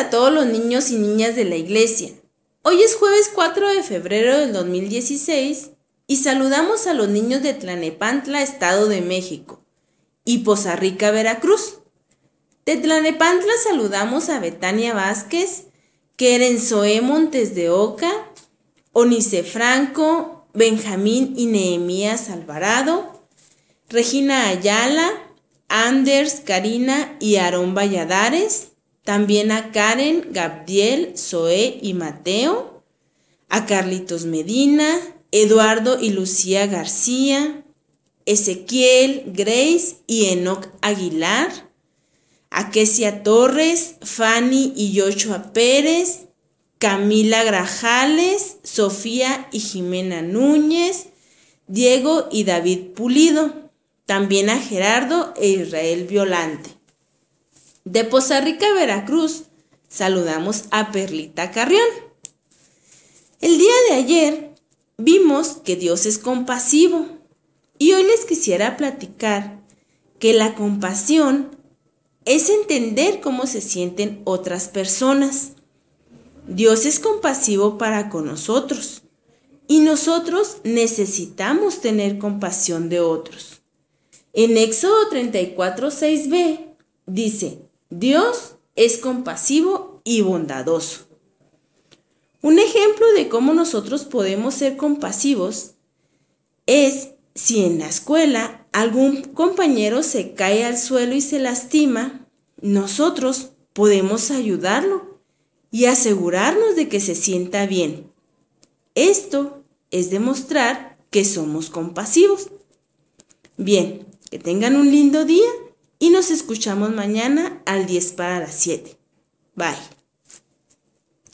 a todos los niños y niñas de la iglesia. Hoy es jueves 4 de febrero del 2016 y saludamos a los niños de Tlanepantla, Estado de México, y Poza Rica, Veracruz. De Tlanepantla saludamos a Betania Vázquez, Zoe Montes de Oca, Onice Franco, Benjamín y Nehemías Alvarado, Regina Ayala, Anders, Karina y Aarón Valladares, también a Karen, Gabriel, Zoé y Mateo, a Carlitos Medina, Eduardo y Lucía García, Ezequiel, Grace y Enoc Aguilar, a Kesia Torres, Fanny y Yochoa Pérez, Camila Grajales, Sofía y Jimena Núñez, Diego y David Pulido, también a Gerardo e Israel Violante. De Poza Rica, Veracruz, saludamos a Perlita Carrión. El día de ayer vimos que Dios es compasivo y hoy les quisiera platicar que la compasión es entender cómo se sienten otras personas. Dios es compasivo para con nosotros y nosotros necesitamos tener compasión de otros. En Éxodo 34, 6b dice, Dios es compasivo y bondadoso. Un ejemplo de cómo nosotros podemos ser compasivos es si en la escuela algún compañero se cae al suelo y se lastima, nosotros podemos ayudarlo y asegurarnos de que se sienta bien. Esto es demostrar que somos compasivos. Bien, que tengan un lindo día y nos escuchamos mañana al 10 para las 7. Bye.